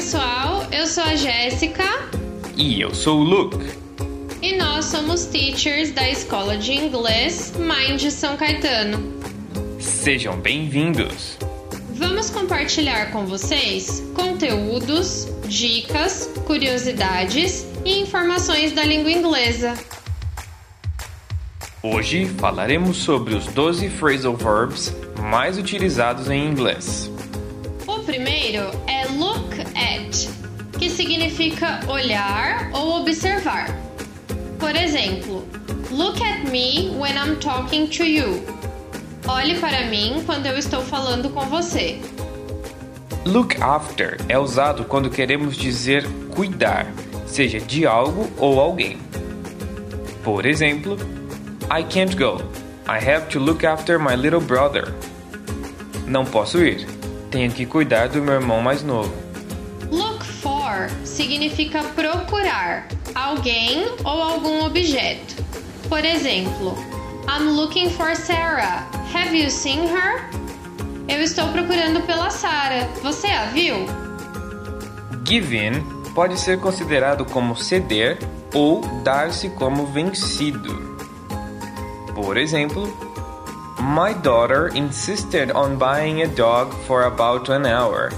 pessoal, eu sou a Jéssica E eu sou o Luke. e nós somos teachers da escola de inglês Mind São Caetano. Sejam bem-vindos. Vamos compartilhar com vocês conteúdos, dicas, curiosidades e informações da língua inglesa. Hoje falaremos sobre os 12 phrasal verbs mais utilizados em inglês. O primeiro é look at, que significa olhar ou observar. Por exemplo, look at me when I'm talking to you. Olhe para mim quando eu estou falando com você. Look after é usado quando queremos dizer cuidar, seja de algo ou alguém. Por exemplo, I can't go. I have to look after my little brother. Não posso ir. Tenho que cuidar do meu irmão mais novo. Look for significa procurar alguém ou algum objeto. Por exemplo, I'm looking for Sarah. Have you seen her? Eu estou procurando pela Sarah. Você a viu? Give in pode ser considerado como ceder ou dar-se como vencido. Por exemplo, My daughter insisted on buying a dog for about an hour.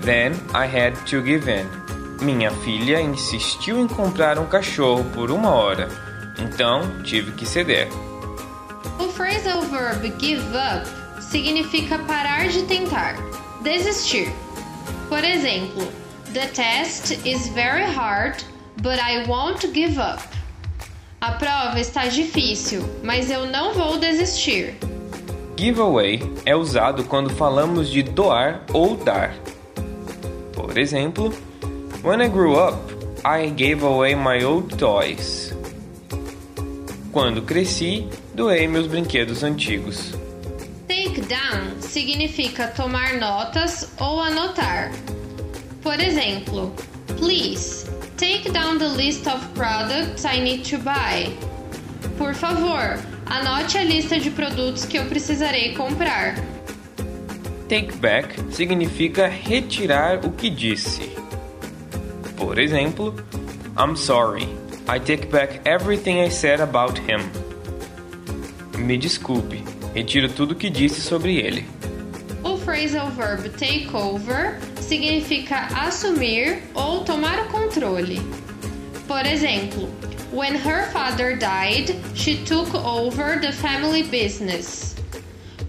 Then I had to give in. Minha filha insistiu em comprar um cachorro por uma hora. Então tive que ceder. O phrasal verb give up significa parar de tentar, desistir. Por exemplo, The test is very hard, but I won't give up. A prova está difícil, mas eu não vou desistir. Giveaway é usado quando falamos de doar ou dar. Por exemplo, When I grew up, I gave away my old toys. Quando cresci, doei meus brinquedos antigos. Take down significa tomar notas ou anotar. Por exemplo, Please, take down the list of products I need to buy. Por favor, anote a lista de produtos que eu precisarei comprar. Take back significa retirar o que disse. Por exemplo, I'm sorry. I take back everything I said about him. Me desculpe. Retiro tudo que disse sobre ele. O phrasal verb take over significa assumir ou tomar o controle. Por exemplo, when her father died, she took over the family business.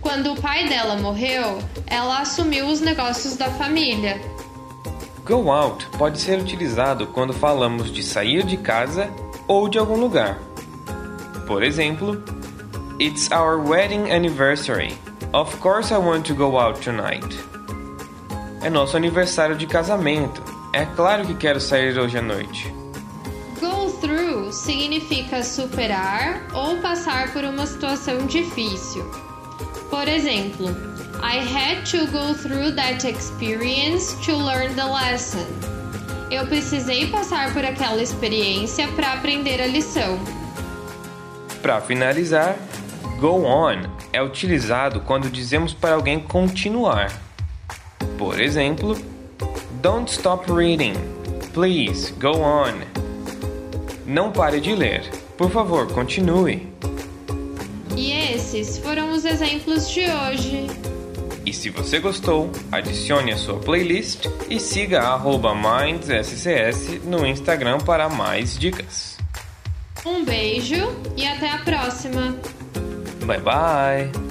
Quando o pai dela morreu, ela assumiu os negócios da família. Go out pode ser utilizado quando falamos de sair de casa ou de algum lugar. Por exemplo, It's our wedding anniversary. Of course I want to go out tonight. É nosso aniversário de casamento. É claro que quero sair hoje à noite. Go through significa superar ou passar por uma situação difícil. Por exemplo, I had to go through that experience to learn the lesson. Eu precisei passar por aquela experiência para aprender a lição. Para finalizar, go on é utilizado quando dizemos para alguém continuar. Por exemplo, Don't stop reading. Please, go on. Não pare de ler. Por favor, continue. E esses foram os exemplos de hoje. E se você gostou, adicione a sua playlist e siga MindsSCS no Instagram para mais dicas. Um beijo e até a próxima! Bye bye!